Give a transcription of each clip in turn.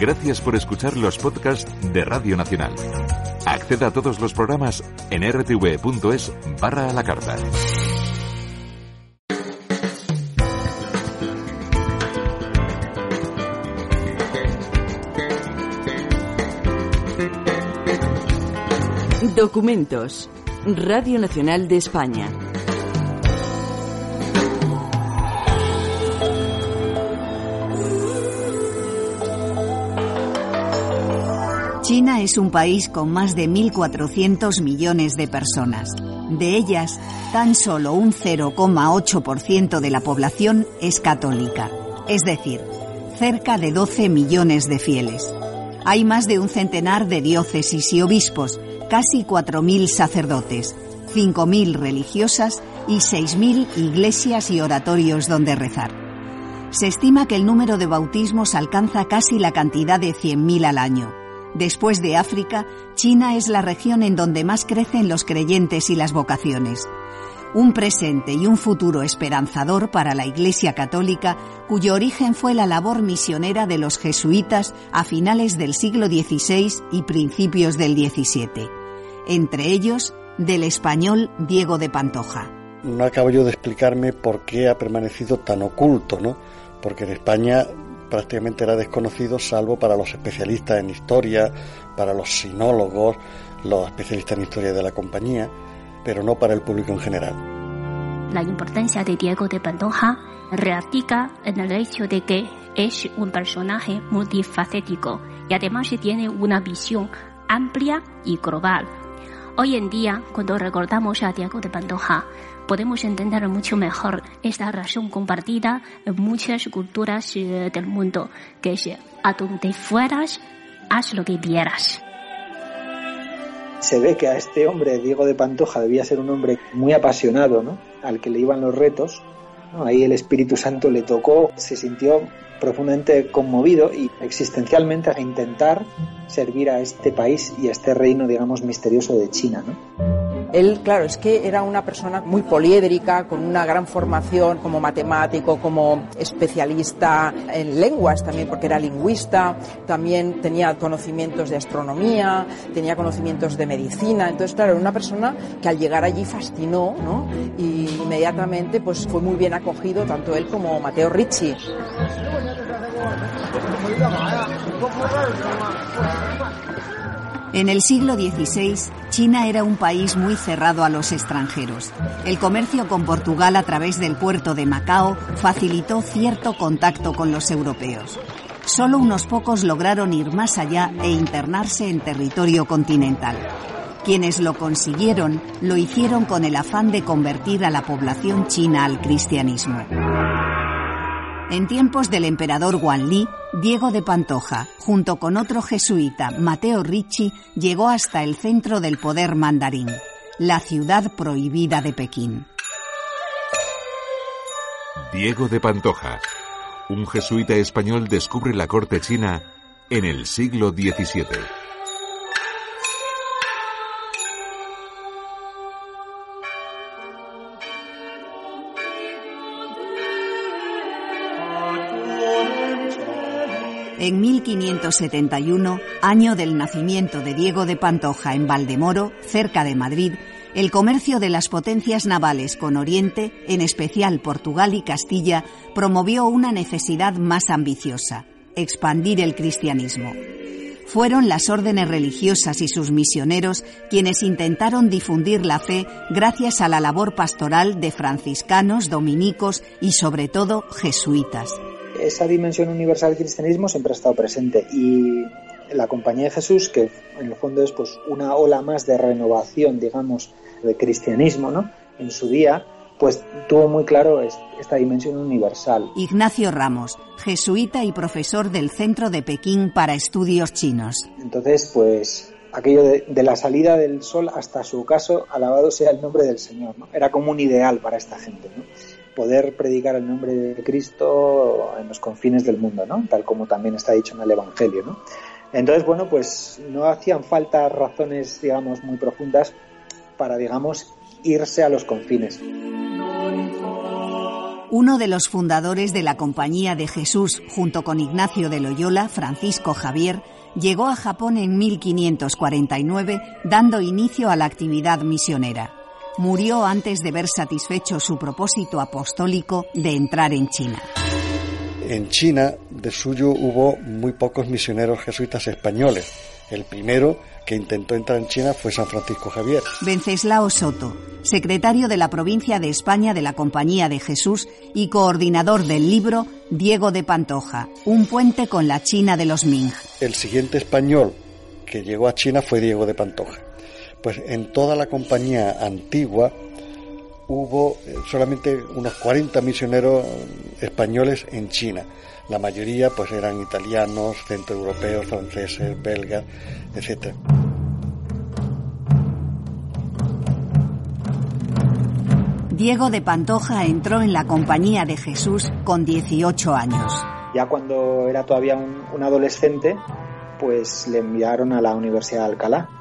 Gracias por escuchar los podcasts de Radio Nacional. Acceda a todos los programas en rtv.es barra a la carta. Documentos. Radio Nacional de España. China es un país con más de 1.400 millones de personas. De ellas, tan solo un 0,8% de la población es católica, es decir, cerca de 12 millones de fieles. Hay más de un centenar de diócesis y obispos, casi 4.000 sacerdotes, 5.000 religiosas y 6.000 iglesias y oratorios donde rezar. Se estima que el número de bautismos alcanza casi la cantidad de 100.000 al año. Después de África, China es la región en donde más crecen los creyentes y las vocaciones. Un presente y un futuro esperanzador para la Iglesia Católica, cuyo origen fue la labor misionera de los jesuitas a finales del siglo XVI y principios del XVII. Entre ellos, del español Diego de Pantoja. No acabo yo de explicarme por qué ha permanecido tan oculto, ¿no? Porque en España prácticamente era desconocido salvo para los especialistas en historia, para los sinólogos, los especialistas en historia de la compañía, pero no para el público en general. La importancia de Diego de Pantoja radica en el hecho de que es un personaje multifacético y además tiene una visión amplia y global. Hoy en día, cuando recordamos a Diego de Pantoja, podemos entender mucho mejor esta razón compartida en muchas culturas eh, del mundo, que es a donde fueras, haz lo que vieras. Se ve que a este hombre, Diego de Pantoja, debía ser un hombre muy apasionado, ¿no? Al que le iban los retos. Ahí el Espíritu Santo le tocó, se sintió profundamente conmovido y existencialmente a intentar servir a este país y a este reino, digamos, misterioso de China, ¿no? Él, claro, es que era una persona muy poliédrica, con una gran formación como matemático, como especialista en lenguas también, porque era lingüista, también tenía conocimientos de astronomía, tenía conocimientos de medicina. Entonces, claro, era una persona que al llegar allí fascinó, ¿no? Y inmediatamente pues fue muy bien acogido tanto él como Mateo Ricci. En el siglo XVI, China era un país muy cerrado a los extranjeros. El comercio con Portugal a través del puerto de Macao facilitó cierto contacto con los europeos. Solo unos pocos lograron ir más allá e internarse en territorio continental. Quienes lo consiguieron lo hicieron con el afán de convertir a la población china al cristianismo. En tiempos del emperador Wanli, Diego de Pantoja, junto con otro jesuita, Mateo Ricci, llegó hasta el centro del poder mandarín, la ciudad prohibida de Pekín. Diego de Pantoja, un jesuita español descubre la corte china en el siglo XVII. En 1571, año del nacimiento de Diego de Pantoja en Valdemoro, cerca de Madrid, el comercio de las potencias navales con Oriente, en especial Portugal y Castilla, promovió una necesidad más ambiciosa, expandir el cristianismo. Fueron las órdenes religiosas y sus misioneros quienes intentaron difundir la fe gracias a la labor pastoral de franciscanos, dominicos y sobre todo jesuitas esa dimensión universal del cristianismo siempre ha estado presente y la Compañía de Jesús, que en el fondo es pues una ola más de renovación, digamos, del cristianismo, ¿no? En su día, pues tuvo muy claro esta dimensión universal. Ignacio Ramos, jesuita y profesor del Centro de Pekín para Estudios Chinos. Entonces, pues aquello de, de, la salida del sol hasta su caso, alabado sea el nombre del Señor, ¿no? Era como un ideal para esta gente, ¿no? Poder predicar el nombre de Cristo en los confines del mundo, ¿no? Tal como también está dicho en el Evangelio, ¿no? Entonces, bueno, pues no hacían falta razones, digamos, muy profundas para, digamos, irse a los confines. Uno de los fundadores de la Compañía de Jesús, junto con Ignacio de Loyola, Francisco Javier, llegó a Japón en 1549, dando inicio a la actividad misionera. Murió antes de ver satisfecho su propósito apostólico de entrar en China. En China, de suyo, hubo muy pocos misioneros jesuitas españoles. El primero que intentó entrar en China fue San Francisco Javier. Venceslao Soto, secretario de la provincia de España de la Compañía de Jesús y coordinador del libro Diego de Pantoja, Un puente con la China de los Ming. El siguiente español que llegó a China fue Diego de Pantoja. Pues en toda la compañía antigua hubo eh, solamente unos 40 misioneros españoles en China. La mayoría pues eran italianos, centroeuropeos, franceses, belgas, etc. Diego de Pantoja entró en la Compañía de Jesús con 18 años. Ya cuando era todavía un, adolescente, pues le enviaron a la Universidad de Alcalá, eh,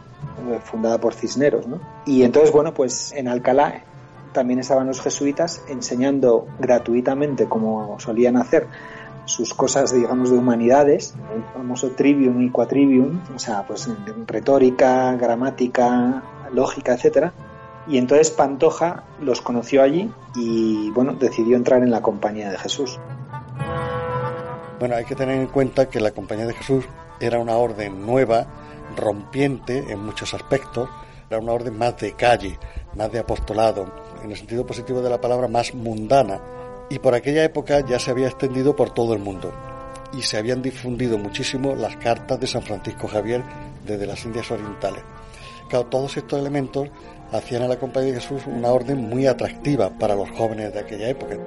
fundada por Cisneros, ¿no? Y entonces, bueno, pues en Alcalá también estaban los jesuitas enseñando gratuitamente, como solían hacer, sus cosas, digamos, de humanidades, el famoso trivium y quatrivium, o sea, pues retórica, gramática, lógica, etcétera. Y entonces Pantoja los conoció allí y, bueno, decidió entrar en la Compañía de Jesús. Bueno, hay que tener en cuenta que la Compañía de Jesús era una orden nueva, rompiente en muchos aspectos, era una orden más de calle, más de apostolado, en el sentido positivo de la palabra, más mundana. Y por aquella época ya se había extendido por todo el mundo. Y se habían difundido muchísimo las cartas de San Francisco Javier desde las Indias Orientales. Claro, todos estos elementos hacían a la Compañía de Jesús una orden muy atractiva para los jóvenes de aquella época.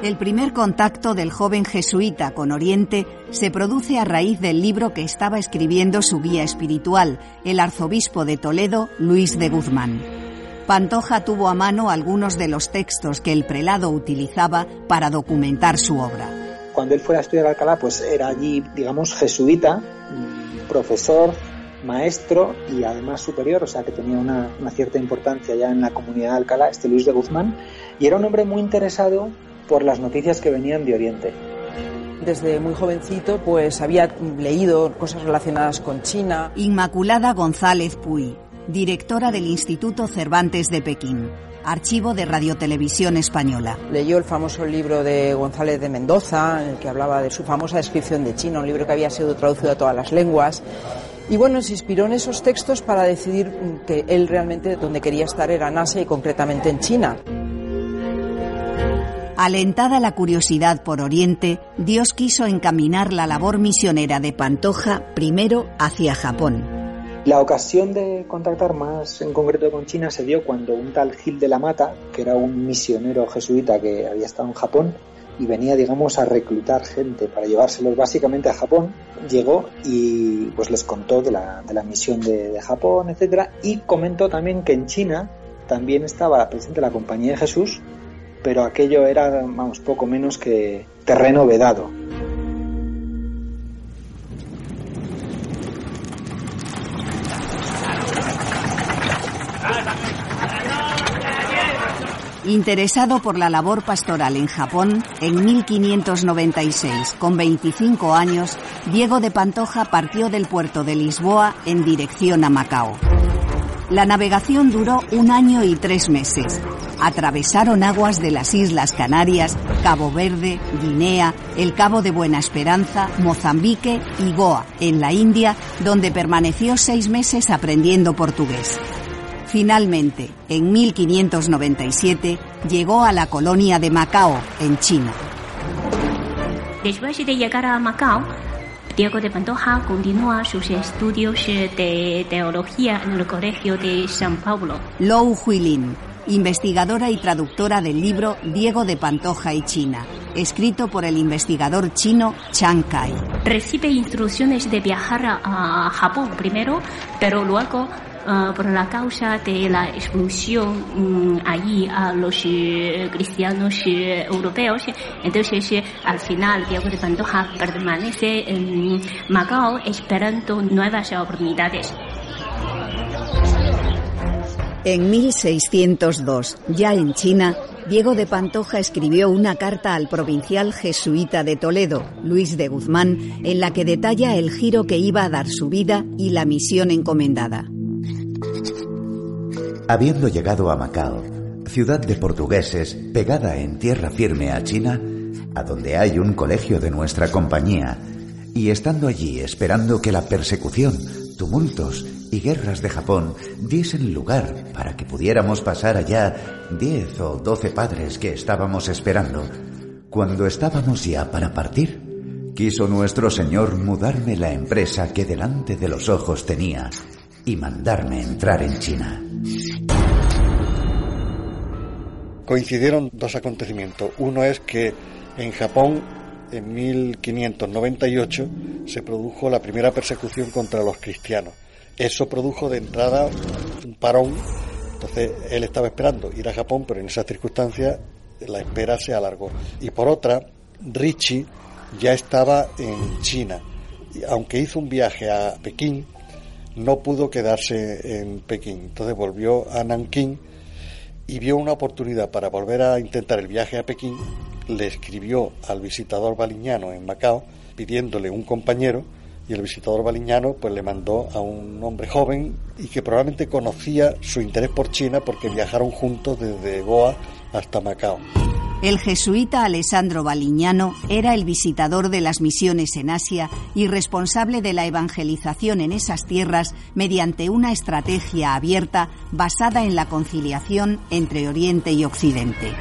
El primer contacto del joven jesuita con Oriente se produce a raíz del libro que estaba escribiendo su guía espiritual, el arzobispo de Toledo, Luis de Guzmán. Pantoja tuvo a mano algunos de los textos que el prelado utilizaba para documentar su obra. Cuando él fue a estudiar Alcalá, pues era allí, digamos, jesuita, profesor, maestro y además superior, o sea que tenía una, una, cierta importancia ya en la comunidad de Alcalá, este Luis de Guzmán, y era un hombre muy interesado por las noticias que venían de Oriente. Desde muy jovencito pues había leído cosas relacionadas con China. Inmaculada González Puy, directora del Instituto Cervantes de Pekín. Archivo de Radiotelevisión Española. Leyó el famoso libro de González de Mendoza, en el que hablaba de su famosa descripción de China, un libro que había sido traducido a todas las lenguas. Y bueno, se inspiró en esos textos para decidir que él realmente donde quería estar era en Asia y concretamente en China. Alentada la curiosidad por Oriente, Dios quiso encaminar la labor misionera de Pantoja primero hacia Japón. La ocasión de contactar más en concreto con China se dio cuando un tal Gil de la Mata, que era un misionero jesuita que había estado en Japón y venía, digamos, a reclutar gente para llevárselos básicamente a Japón, llegó y pues les contó de la, misión de, de Japón, etcétera, y comentó también que en China también estaba presente la Compañía de Jesús pero aquello era, vamos, poco menos que terreno vedado. Interesado por la labor pastoral en Japón, en 1596, con 25 años, Diego de Pantoja partió del puerto de Lisboa en dirección a Macao. La navegación duró un año y tres meses. Atravesaron aguas de las Islas Canarias, Cabo Verde, Guinea, el Cabo de Buena Esperanza, Mozambique y Goa, en la India, donde permaneció seis meses aprendiendo portugués. Finalmente, en 1597, llegó a la colonia de Macao, en China. Después de llegar a Macao, Diego de Pantoja continúa sus estudios de teología en el Colegio de San Paulo. Lou Huilin, investigadora y traductora del libro Diego de Pantoja y China, escrito por el investigador chino Chang Kai. Recibe instrucciones de viajar a Japón primero, pero luego Uh, por la causa de la expulsión um, allí a los uh, cristianos uh, europeos. Entonces, al final, Diego de Pantoja permanece en Macao esperando nuevas oportunidades. En 1602, ya en China, Diego de Pantoja escribió una carta al provincial jesuita de Toledo, Luis de Guzmán, en la que detalla el giro que iba a dar su vida y la misión encomendada. Habiendo llegado a Macao, ciudad de portugueses pegada en tierra firme a China, a donde hay un colegio de nuestra compañía, y estando allí esperando que la persecución, tumultos y guerras de Japón diesen lugar para que pudiéramos pasar allá diez o doce padres que estábamos esperando, cuando estábamos ya para partir, quiso nuestro Señor mudarme la empresa que delante de los ojos tenía y mandarme entrar en China. Coincidieron dos acontecimientos. Uno es que en Japón en 1598 se produjo la primera persecución contra los cristianos. Eso produjo de entrada un parón. Entonces él estaba esperando ir a Japón, pero en esas circunstancias la espera se alargó. Y por otra, Richie ya estaba en China. Y aunque hizo un viaje a Pekín, no pudo quedarse en Pekín. Entonces volvió a Nankín y vio una oportunidad para volver a intentar el viaje a Pekín le escribió al visitador baliñano en Macao pidiéndole un compañero y el visitador baliñano pues le mandó a un hombre joven y que probablemente conocía su interés por China porque viajaron juntos desde Goa hasta Macao. El jesuita Alessandro Baliñano era el visitador de las misiones en Asia y responsable de la evangelización en esas tierras mediante una estrategia abierta basada en la conciliación entre Oriente y Occidente.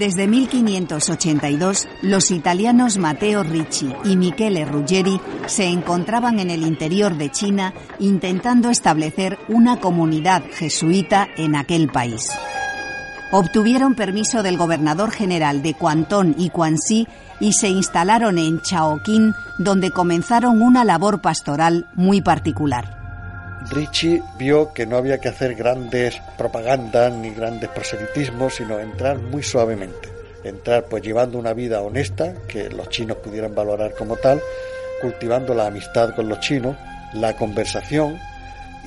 Desde 1582, los italianos Matteo Ricci y Michele Ruggeri se encontraban en el interior de China intentando establecer una comunidad jesuita en aquel país. Obtuvieron permiso del gobernador general de Guantón y Guangxi y se instalaron en Chaoquín, donde comenzaron una labor pastoral muy particular. Ricci vio que no había que hacer grandes propagandas ni grandes proselitismos, sino entrar muy suavemente. Entrar pues llevando una vida honesta, que los chinos pudieran valorar como tal, cultivando la amistad con los chinos, la conversación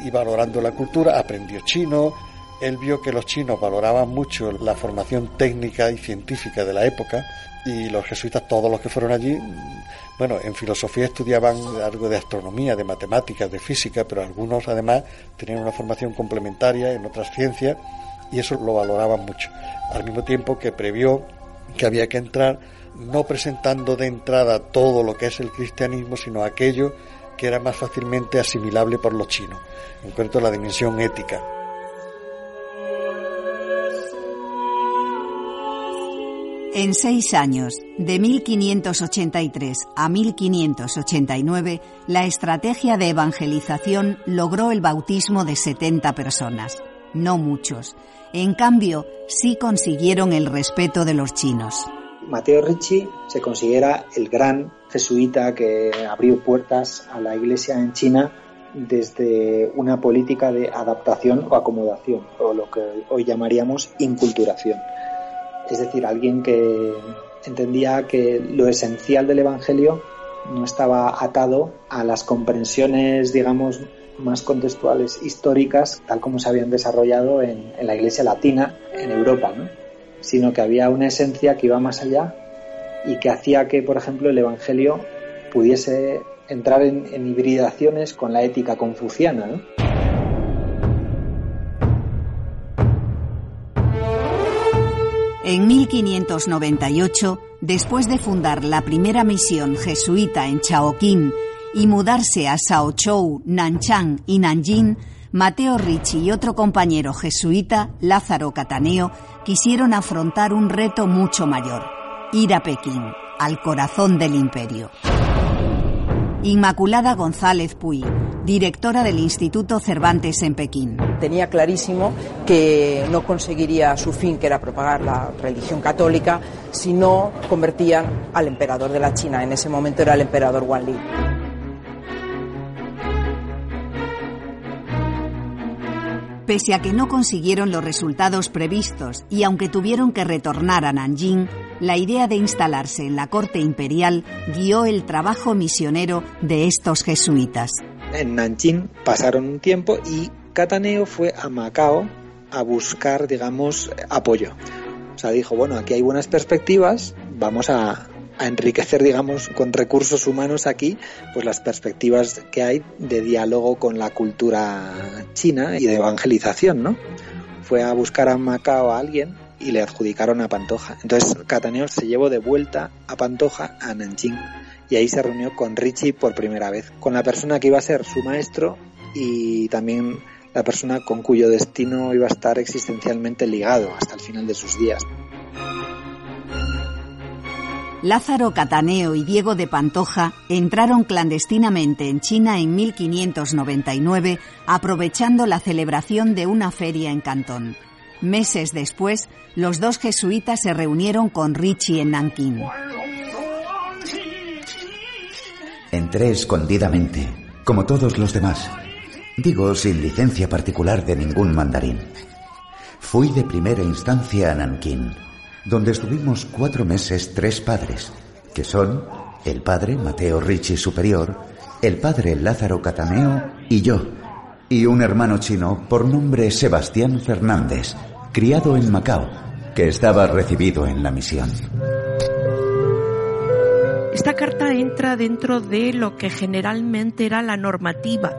y valorando la cultura. Aprendió chino, él vio que los chinos valoraban mucho la formación técnica y científica de la época y los jesuitas, todos los que fueron allí, bueno, en filosofía estudiaban algo de astronomía, de matemáticas, de física, pero algunos además tenían una formación complementaria en otras ciencias y eso lo valoraban mucho. Al mismo tiempo que previó que había que entrar no presentando de entrada todo lo que es el cristianismo, sino aquello que era más fácilmente asimilable por los chinos, en cuanto a la dimensión ética. En seis años, de 1583 a 1589, la estrategia de evangelización logró el bautismo de 70 personas, no muchos. En cambio, sí consiguieron el respeto de los chinos. Mateo Ricci se considera el gran jesuita que abrió puertas a la iglesia en China desde una política de adaptación o acomodación, o lo que hoy llamaríamos inculturación es decir, alguien que entendía que lo esencial del Evangelio no estaba atado a las comprensiones, digamos, más contextuales históricas, tal como se habían desarrollado en, la Iglesia Latina, en Europa, ¿no? sino que había una esencia que iba más allá y que hacía que, por ejemplo, el Evangelio pudiese entrar en, en hibridaciones con la ética confuciana. ¿no? En 1598, después de fundar la primera misión jesuita en Chaoquín y mudarse a Shaochou, Nanchang y Nanjing, Mateo Ricci y otro compañero jesuita, Lázaro Cataneo, quisieron afrontar un reto mucho mayor, ir a Pekín, al corazón del imperio. Inmaculada González Puy, directora del Instituto Cervantes en Pekín. Tenía clarísimo que no conseguiría su fin, que era propagar la religión católica, si no convertían al emperador de la China. En ese momento era el emperador Wanli. Pese a que no consiguieron los resultados previstos y aunque tuvieron que retornar a Nanjing, la idea de instalarse en la corte imperial guió el trabajo misionero de estos jesuitas. En Nanjing pasaron un tiempo y Cataneo fue a Macao a buscar, digamos, apoyo. O sea, dijo, bueno, aquí hay buenas perspectivas, vamos a, enriquecer, digamos, con recursos humanos aquí, pues las perspectivas que hay de diálogo con la cultura china y de evangelización, ¿no? Fue a buscar a Macao a alguien y le adjudicaron a Pantoja. Entonces Cataneo se llevó de vuelta a Pantoja a Nanjing y ahí se reunió con Richie por primera vez, con la persona que iba a ser su maestro y también la persona con cuyo destino iba a estar existencialmente ligado hasta el final de sus días. Lázaro Cataneo y Diego de Pantoja entraron clandestinamente en China en 1599, aprovechando la celebración de una feria en Cantón. Meses después, los dos jesuitas se reunieron con Richie en Nankín. Entré escondidamente, como todos los demás. Digo, sin licencia particular de ningún mandarín. Fui de primera instancia a Nankín donde estuvimos cuatro meses tres padres, que son el padre Mateo Ricci Superior, el padre Lázaro Cataneo y yo, y un hermano chino por nombre Sebastián Fernández, criado en Macao, que estaba recibido en la misión. Esta carta entra dentro de lo que generalmente era la normativa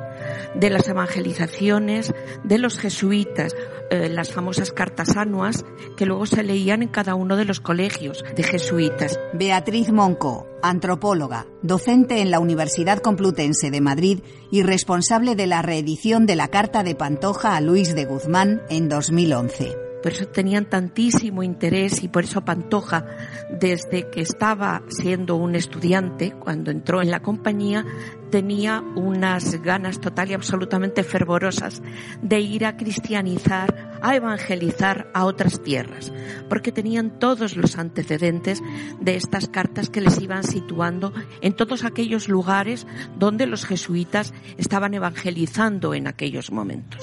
de las evangelizaciones de los jesuitas, eh, las famosas cartas anuas que luego se leían en cada uno de los colegios de jesuitas. Beatriz Monco, antropóloga, docente en la Universidad Complutense de Madrid y responsable de la reedición de la Carta de Pantoja a Luis de Guzmán en 2011 por eso tenían tantísimo interés y por eso Pantoja, desde que estaba siendo un estudiante, cuando entró en la compañía, tenía unas ganas total y absolutamente fervorosas de ir a cristianizar, a evangelizar a otras tierras, porque tenían todos los antecedentes de estas cartas que les iban situando en todos aquellos lugares donde los jesuitas estaban evangelizando en aquellos momentos.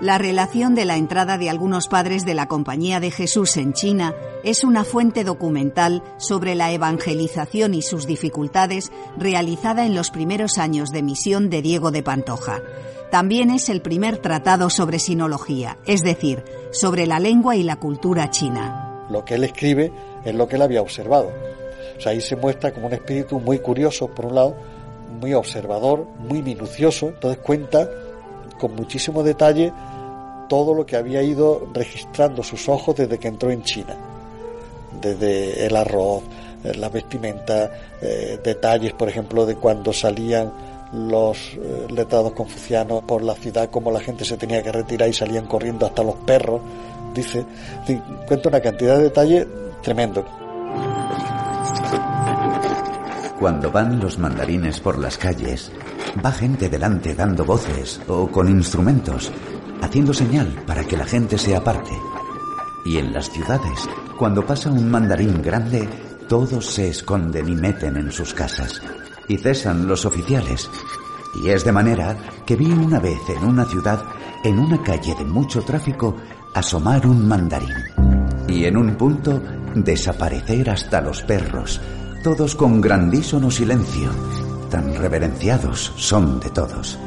La relación de la entrada de algunos padres de la Compañía de Jesús en China es una fuente documental sobre la evangelización y sus dificultades realizada en los primeros años de misión de Diego de Pantoja. También es el primer tratado sobre sinología, es decir, sobre la lengua y la cultura china. Lo que él escribe es lo que él había observado. O sea, ahí se muestra como un espíritu muy curioso, por un lado, muy observador, muy minucioso, entonces cuenta con muchísimo detalle todo lo que había ido registrando sus ojos desde que entró en China. Desde el arroz, eh, la vestimenta, eh, detalles, por ejemplo, de cuando salían los eh, letrados confucianos por la ciudad, como la gente se tenía que retirar y salían corriendo hasta los perros. Dice, cuenta una cantidad de detalles tremendo. Cuando van los mandarines por las calles, va gente delante dando voces o con instrumentos, haciendo señal para que la gente se aparte. Y en las ciudades, cuando pasa un mandarín grande, todos se esconden y meten en sus casas. Y cesan los oficiales. Y es de manera que vi una vez en una ciudad, en una calle de mucho tráfico, asomar un mandarín. Y en un punto, desaparecer hasta los perros, todos con grandísimo silencio. Tan reverenciados son de todos.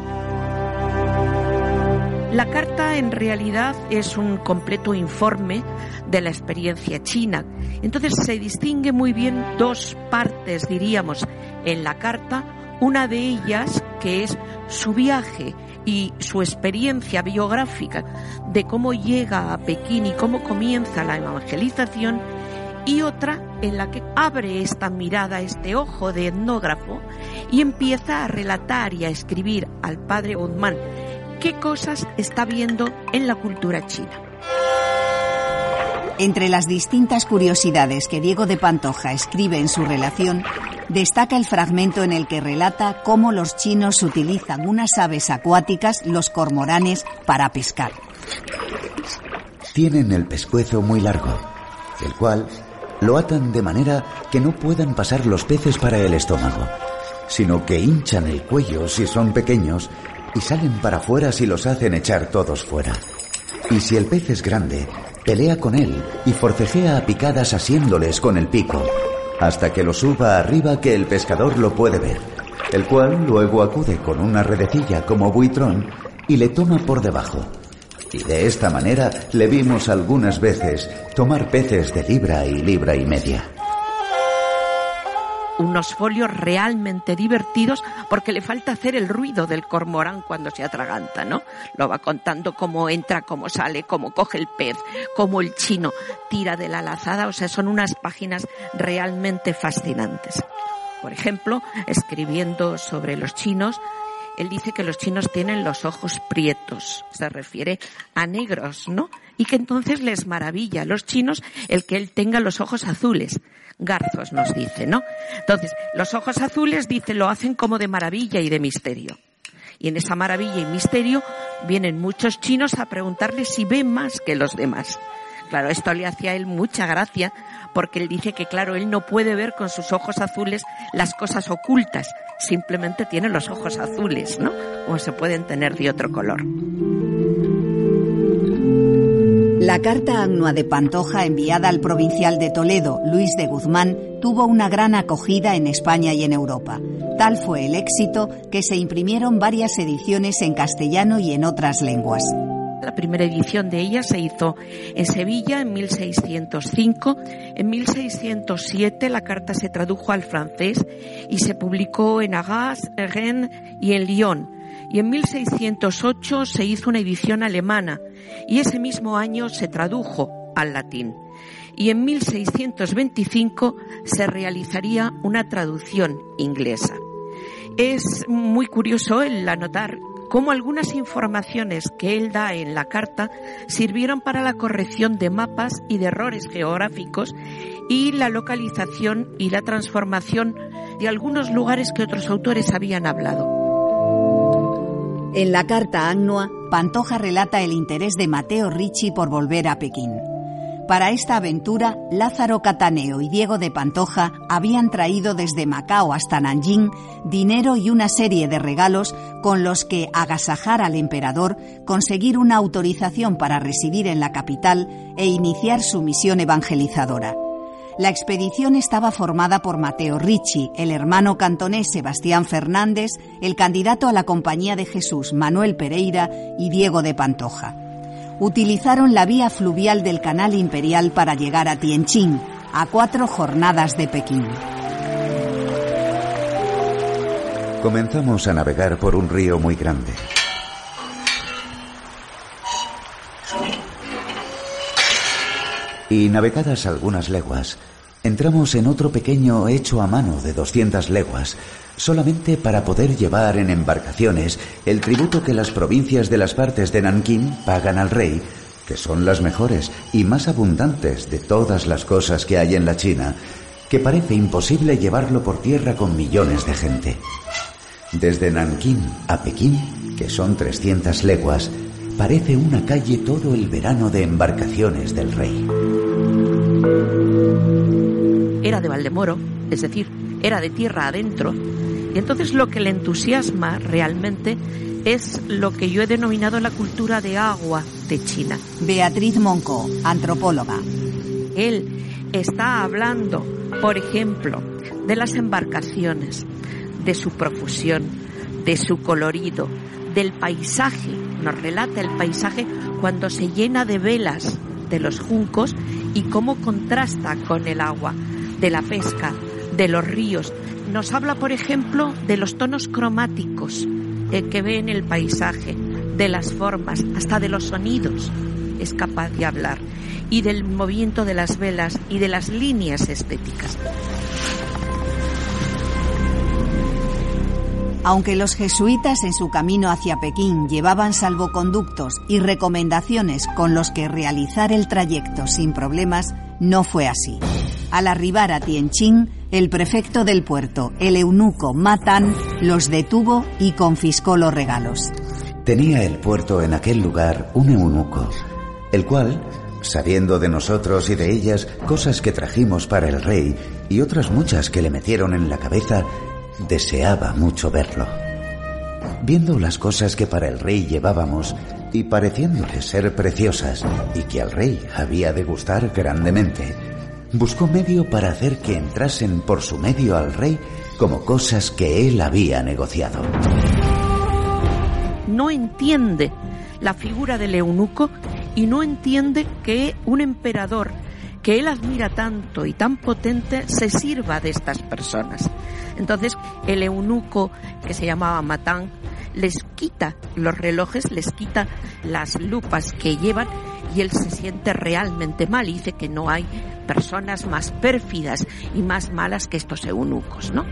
La carta en realidad es un completo informe de la experiencia china. Entonces se distingue muy bien dos partes, diríamos, en la carta. Una de ellas que es su viaje y su experiencia biográfica de cómo llega a Pekín y cómo comienza la evangelización y otra en la que abre esta mirada, este ojo de etnógrafo y empieza a relatar y a escribir al padre Guzmán qué cosas está viendo en la cultura china. Entre las distintas curiosidades que Diego de Pantoja escribe en su relación, destaca el fragmento en el que relata cómo los chinos utilizan unas aves acuáticas, los cormoranes, para pescar. Tienen el pescuezo muy largo, el cual lo atan de manera que no puedan pasar los peces para el estómago, sino que hinchan el cuello si son pequeños y salen para afuera si los hacen echar todos fuera. Y si el pez es grande, pelea con él y forcejea a picadas asiéndoles con el pico, hasta que lo suba arriba que el pescador lo puede ver, el cual luego acude con una redecilla como buitrón y le toma por debajo. Y de esta manera le vimos algunas veces tomar peces de libra y libra y media unos folios realmente divertidos porque le falta hacer el ruido del cormorán cuando se atraganta, ¿no? Lo va contando cómo entra, cómo sale, cómo coge el pez, cómo el chino tira de la lazada, o sea, son unas páginas realmente fascinantes. Por ejemplo, escribiendo sobre los chinos, él dice que los chinos tienen los ojos prietos, se refiere a negros, ¿no? Y que entonces les maravilla a los chinos el que él tenga los ojos azules. Garzos nos dice, ¿no? Entonces, los ojos azules, dice, lo hacen como de maravilla y de misterio. Y en esa maravilla y misterio vienen muchos chinos a preguntarle si ve más que los demás. Claro, esto le hacía a él mucha gracia porque él dice que, claro, él no puede ver con sus ojos azules las cosas ocultas, simplemente tiene los ojos azules, ¿no? O se pueden tener de otro color. La carta annua de Pantoja enviada al provincial de Toledo, Luis de Guzmán, tuvo una gran acogida en España y en Europa. Tal fue el éxito que se imprimieron varias ediciones en castellano y en otras lenguas. La primera edición de ella se hizo en Sevilla en 1605. En 1607 la carta se tradujo al francés y se publicó en Arras, Rennes y en Lyon. Y en 1608 se hizo una edición alemana y ese mismo año se tradujo al latín. Y en 1625 se realizaría una traducción inglesa. Es muy curioso el anotar cómo algunas informaciones que él da en la carta sirvieron para la corrección de mapas y de errores geográficos y la localización y la transformación de algunos lugares que otros autores habían hablado. En la carta annua, Pantoja relata el interés de Mateo Ricci por volver a Pekín. Para esta aventura, Lázaro Cataneo y Diego de Pantoja habían traído desde Macao hasta Nanjing dinero y una serie de regalos con los que agasajar al emperador, conseguir una autorización para residir en la capital e iniciar su misión evangelizadora. La expedición estaba formada por Mateo Ricci, el hermano cantonés Sebastián Fernández, el candidato a la Compañía de Jesús Manuel Pereira y Diego de Pantoja utilizaron la vía fluvial del Canal Imperial para llegar a Tianjin, a cuatro jornadas de Pekín. Comenzamos a navegar por un río muy grande. Y navegadas algunas leguas, entramos en otro pequeño hecho a mano de 200 leguas, solamente para poder llevar en embarcaciones el tributo que las provincias de las partes de Nankín pagan al rey, que son las mejores y más abundantes de todas las cosas que hay en la China, que parece imposible llevarlo por tierra con millones de gente. Desde Nankín a Pekín, que son 300 leguas, parece una calle todo el verano de embarcaciones del rey. Era de Valdemoro, es decir, era de tierra adentro, y entonces lo que le entusiasma realmente es lo que yo he denominado la cultura de agua de China. Beatriz Monco, antropóloga. Él está hablando, por ejemplo, de las embarcaciones, de su profusión, de su colorido, del paisaje. Nos relata el paisaje cuando se llena de velas de los juncos y cómo contrasta con el agua, de la pesca, de los ríos, nos habla, por ejemplo, de los tonos cromáticos eh, que ve en el paisaje, de las formas, hasta de los sonidos. Es capaz de hablar. Y del movimiento de las velas y de las líneas estéticas. Aunque los jesuitas en su camino hacia Pekín llevaban salvoconductos y recomendaciones con los que realizar el trayecto sin problemas, no fue así. Al arribar a Tianjin, el prefecto del puerto, el eunuco Matan, los detuvo y confiscó los regalos. Tenía el puerto en aquel lugar un eunuco, el cual, sabiendo de nosotros y de ellas cosas que trajimos para el rey y otras muchas que le metieron en la cabeza, deseaba mucho verlo. Viendo las cosas que para el rey llevábamos y pareciéndole ser preciosas y que al rey había de gustar grandemente, buscó medio para hacer que entrasen por su medio al rey como cosas que él había negociado. No entiende la figura del eunuco y no entiende que un emperador que él admira tanto y tan potente se sirva de estas personas. Entonces el eunuco que se llamaba Matán les quita los relojes, les quita las lupas que llevan y él se siente realmente mal y dice que no hay personas más pérfidas y más malas que estos eunucos, ¿no?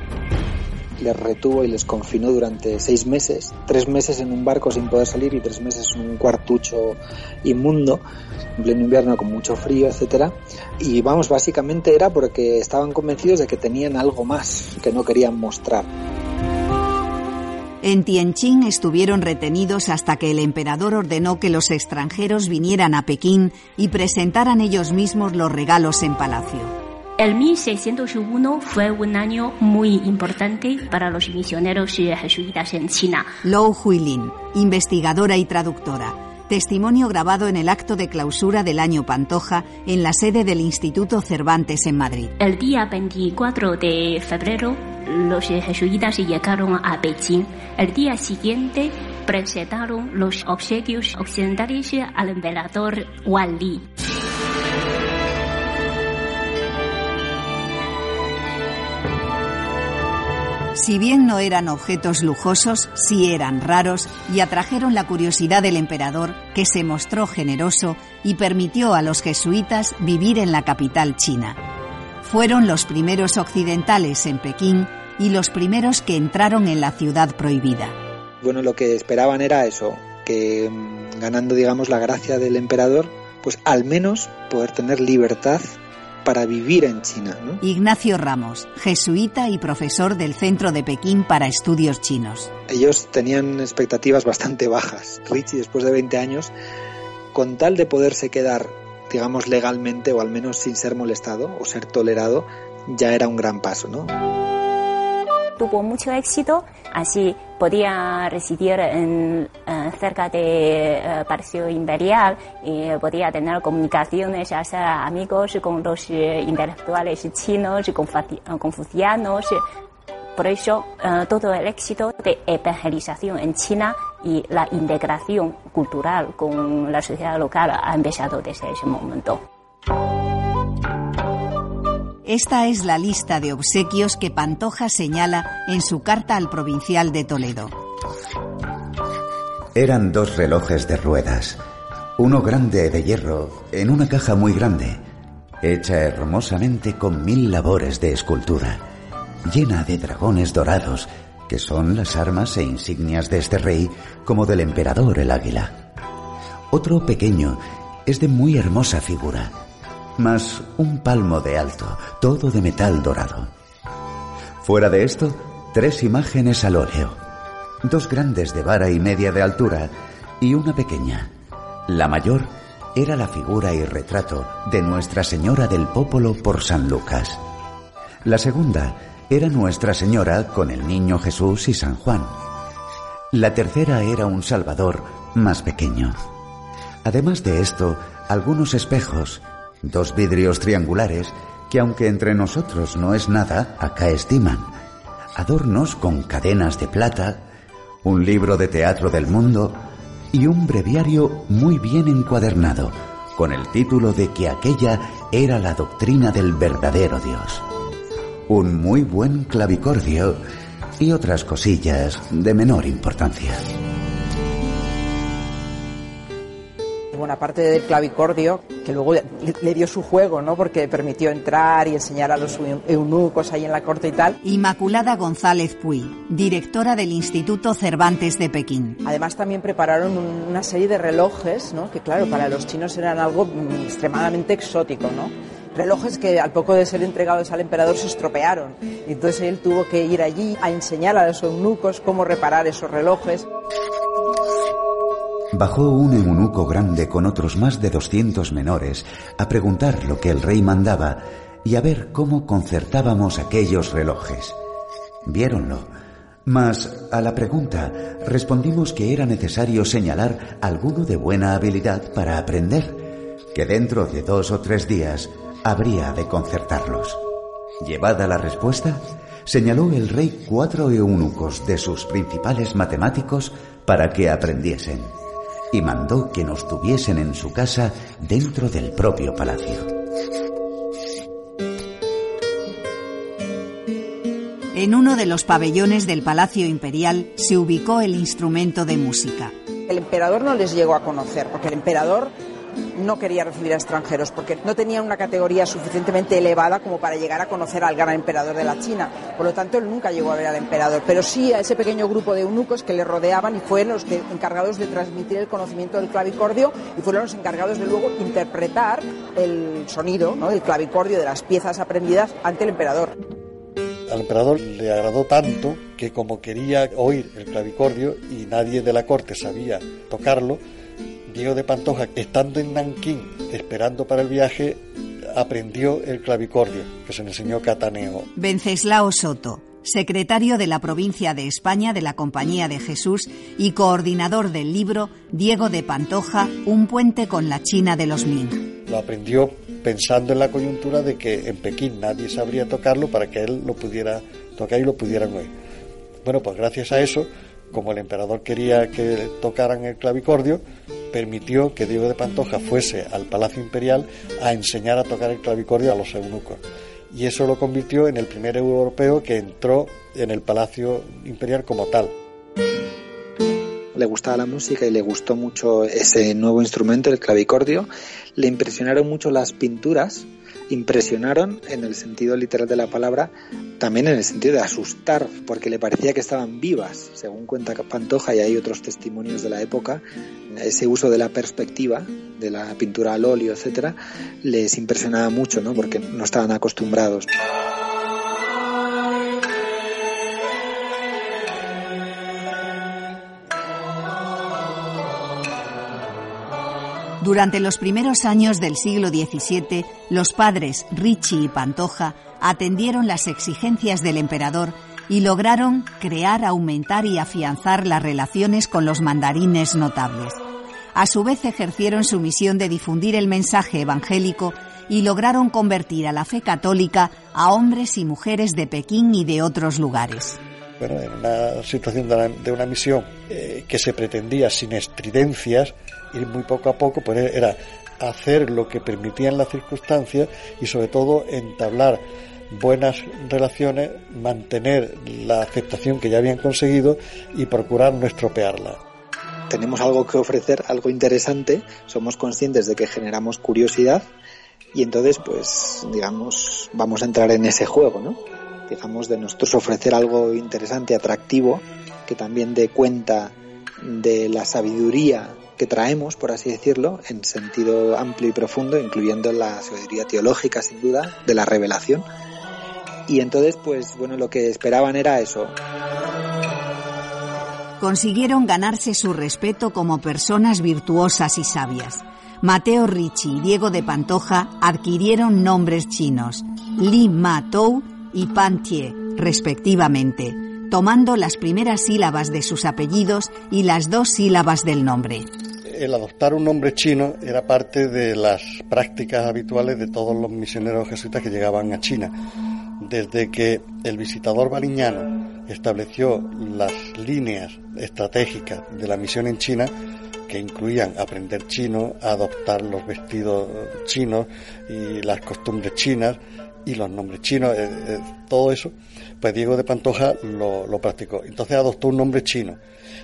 Les retuvo y les confinó durante seis meses, tres meses en un barco sin poder salir y tres meses en un cuartucho inmundo, en pleno invierno con mucho frío, etcétera. Y vamos, básicamente era porque estaban convencidos de que tenían algo más que no querían mostrar. En Tianjin estuvieron retenidos hasta que el emperador ordenó que los extranjeros vinieran a Pekín y presentaran ellos mismos los regalos en palacio. El 1601 fue un año muy importante para los misioneros jesuitas en China. Lou Huilin, investigadora y traductora. Testimonio grabado en el acto de clausura del año Pantoja en la sede del Instituto Cervantes en Madrid. El día 24 de febrero, los jesuitas llegaron a Beijing. El día siguiente presentaron los obsequios occidentales al emperador Wan Li. Si bien no eran objetos lujosos, sí eran raros y atrajeron la curiosidad del emperador, que se mostró generoso y permitió a los jesuitas vivir en la capital china. Fueron los primeros occidentales en Pekín y los primeros que entraron en la ciudad prohibida. Bueno, lo que esperaban era eso, que mm, ganando, digamos, la gracia del emperador, pues al menos poder tener libertad para vivir en China. ¿no? Ignacio Ramos, jesuita y profesor del Centro de Pekín para Estudios Chinos. Ellos tenían expectativas bastante bajas. Richie, después de 20 años, con tal de poderse quedar, digamos, legalmente o al menos sin ser molestado o ser tolerado, ya era un gran paso, ¿no? Tuvo mucho éxito, así podía residir en, eh, cerca de eh, Imperial y podía tener comunicaciones, hacer amigos con los eh, intelectuales chinos, eh, confucianos. Por eso, eh, todo el éxito de evangelización en China y la integración cultural con la sociedad local ha empezado desde ese momento. Esta es la lista de obsequios que Pantoja señala en su carta al provincial de Toledo. Eran dos relojes de ruedas, uno grande de hierro en una caja muy grande, hecha hermosamente con mil labores de escultura, llena de dragones dorados, que son las armas e insignias de este rey como del emperador el águila. Otro pequeño es de muy hermosa figura, más un palmo de alto, todo de metal dorado. Fuera de esto, tres imágenes al óleo, dos grandes de vara y media de altura y una pequeña. La mayor era la figura y retrato de Nuestra Señora del Popolo por San Lucas. La segunda era Nuestra Señora con el Niño Jesús y San Juan. La tercera era un Salvador más pequeño. Además de esto, algunos espejos, dos vidrios triangulares que aunque entre nosotros no es nada, acá estiman, adornos con cadenas de plata, un libro de teatro del mundo y un breviario muy bien encuadernado, con el título de que aquella era la doctrina del verdadero Dios. Un muy buen clavicordio y otras cosillas de menor importancia. Bueno, aparte del clavicordio, que luego le, le dio su juego, ¿no? Porque permitió entrar y enseñar a los eu- eunucos ahí en la corte y tal. Inmaculada González Puy, directora del Instituto Cervantes de Pekín. Además también prepararon un- una serie de relojes, ¿no? Que claro, para los chinos eran algo mm, extremadamente exótico, ¿no? Relojes que al poco de ser entregados al emperador se estropearon. Entonces él tuvo que ir allí a enseñar a los eunucos cómo reparar esos relojes. Bajó un eunuco grande con otros más de doscientos menores a preguntar lo que el rey mandaba y a ver cómo concertábamos aquellos relojes. Viéronlo, Mas a la pregunta respondimos que era necesario señalar alguno de buena habilidad para aprender, que dentro de dos o tres días habría de concertarlos. Llevada la respuesta, señaló el rey cuatro eunucos de sus principales matemáticos para que aprendiesen, y mandó que nos tuviesen en su casa dentro del propio palacio. En uno de los pabellones del Palacio Imperial se ubicó el instrumento de música. El emperador no les llegó a conocer, porque el emperador no quería recibir a extranjeros, porque no tenía una categoría suficientemente elevada como para llegar a conocer al gran emperador de la China. Por lo tanto, él nunca llegó a ver al emperador, pero sí a ese pequeño grupo de eunucos que le rodeaban y fueron los encargados de transmitir el conocimiento del clavicordio y fueron los encargados de luego interpretar el sonido del clavicordio, de las piezas aprendidas ante el emperador al emperador le agradó tanto que como quería oír el clavicordio y nadie de la corte sabía tocarlo, Diego de Pantoja, estando en Nankín esperando para el viaje, aprendió el clavicordio que se le enseñó Cataneo. Venceslao Soto, secretario de la provincia de España de la Compañía de Jesús y coordinador del libro Diego de Pantoja, Un puente con la China de los Ming. Lo aprendió pensando en la coyuntura de que en Pekín nadie sabría tocarlo para que él lo pudiera tocar y lo pudieran oír. Bueno, pues gracias a eso, como el emperador quería que tocaran el clavicordio, permitió que Diego de Pantoja fuese al Palacio Imperial a enseñar a tocar el clavicordio a los eunucos. Y eso lo convirtió en el primer europeo que entró en el Palacio Imperial como tal le gustaba la música y le gustó mucho ese nuevo instrumento, el clavicordio. Le impresionaron mucho las pinturas, impresionaron en el sentido literal de la palabra, también en el sentido de asustar, porque le parecía que estaban vivas, según cuenta Pantoja y hay otros testimonios de la época, ese uso de la perspectiva, de la pintura al óleo, etcétera, les impresionaba mucho, ¿no? Porque no estaban acostumbrados. Durante los primeros años del siglo XVII, los padres Ricci y Pantoja atendieron las exigencias del emperador y lograron crear, aumentar y afianzar las relaciones con los mandarines notables. A su vez ejercieron su misión de difundir el mensaje evangélico y lograron convertir a la fe católica a hombres y mujeres de Pekín y de otros lugares. Bueno, en una situación de una, misión eh, que se pretendía sin estridencias, ir muy poco a poco, pues era hacer lo que permitían las circunstancias y sobre todo entablar buenas relaciones, mantener la aceptación que ya habían conseguido y procurar no estropearla. Tenemos algo que ofrecer, algo interesante, somos conscientes de que generamos curiosidad y entonces pues digamos vamos a entrar en ese juego, ¿no? Digamos de nosotros ofrecer algo interesante, atractivo, que también dé cuenta de la sabiduría que traemos, por así decirlo, en sentido amplio y profundo, incluyendo la sabiduría teológica, sin duda, de la revelación. Y entonces, pues bueno, lo que esperaban era eso. Consiguieron ganarse su respeto como personas virtuosas y sabias. Mateo Ricci y Diego de Pantoja adquirieron nombres chinos, Li Ma Tou y Pan Tie, respectivamente, tomando las primeras sílabas de sus apellidos y las dos sílabas del nombre el adoptar un nombre chino era parte de las prácticas habituales de todos los misioneros jesuitas que llegaban a China. Desde que el visitador baliñano estableció las líneas estratégicas de la misión en China, que incluían aprender chino, adoptar los vestidos chinos y las costumbres chinas y los nombres chinos, eh, eh, todo eso, pues Diego de Pantoja lo, lo practicó. Entonces adoptó un nombre chino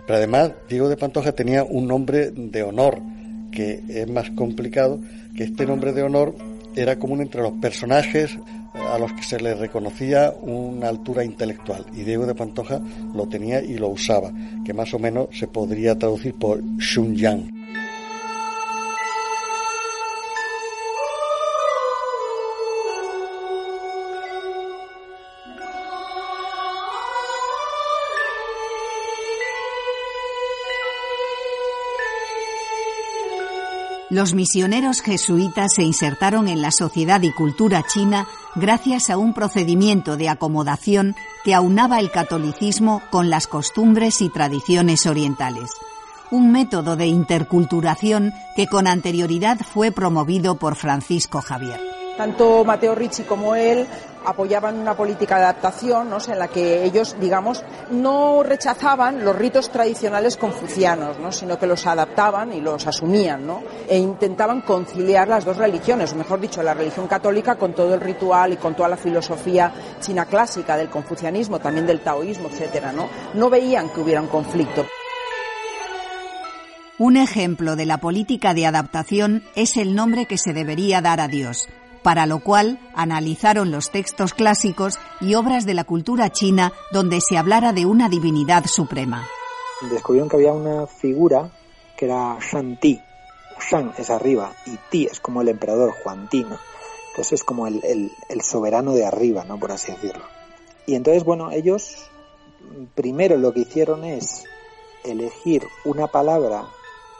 pero además, Diego de Pantoja tenía un nombre de honor, que es más complicado, que este nombre de honor era común entre los personajes a los que se les reconocía una altura intelectual. Y Diego de Pantoja lo tenía y lo usaba, que más o menos se podría traducir por Shun Los misioneros jesuitas se insertaron en la sociedad y cultura china gracias a un procedimiento de acomodación que aunaba el catolicismo con las costumbres y tradiciones orientales. Un método de interculturación que con anterioridad fue promovido por Francisco Javier. Tanto Mateo Ricci como él apoyaban una política de adaptación ¿no? en la que ellos, digamos, no rechazaban los ritos tradicionales confucianos, ¿no? sino que los adaptaban y los asumían ¿no? e intentaban conciliar las dos religiones, o mejor dicho, la religión católica con todo el ritual y con toda la filosofía china clásica del confucianismo, también del taoísmo, etcétera, ¿no? no veían que hubiera un conflicto. Un ejemplo de la política de adaptación es el nombre que se debería dar a Dios, para lo cual analizaron los textos clásicos y obras de la cultura china donde se hablara de una divinidad suprema. Descubrieron que había una figura que era Shan Ti. Shan es arriba y Ti es como el emperador Juan Ti, ¿no? Entonces es como el, el soberano de arriba, ¿no? Por así decirlo. Y entonces, bueno, ellos primero lo que hicieron es elegir una palabra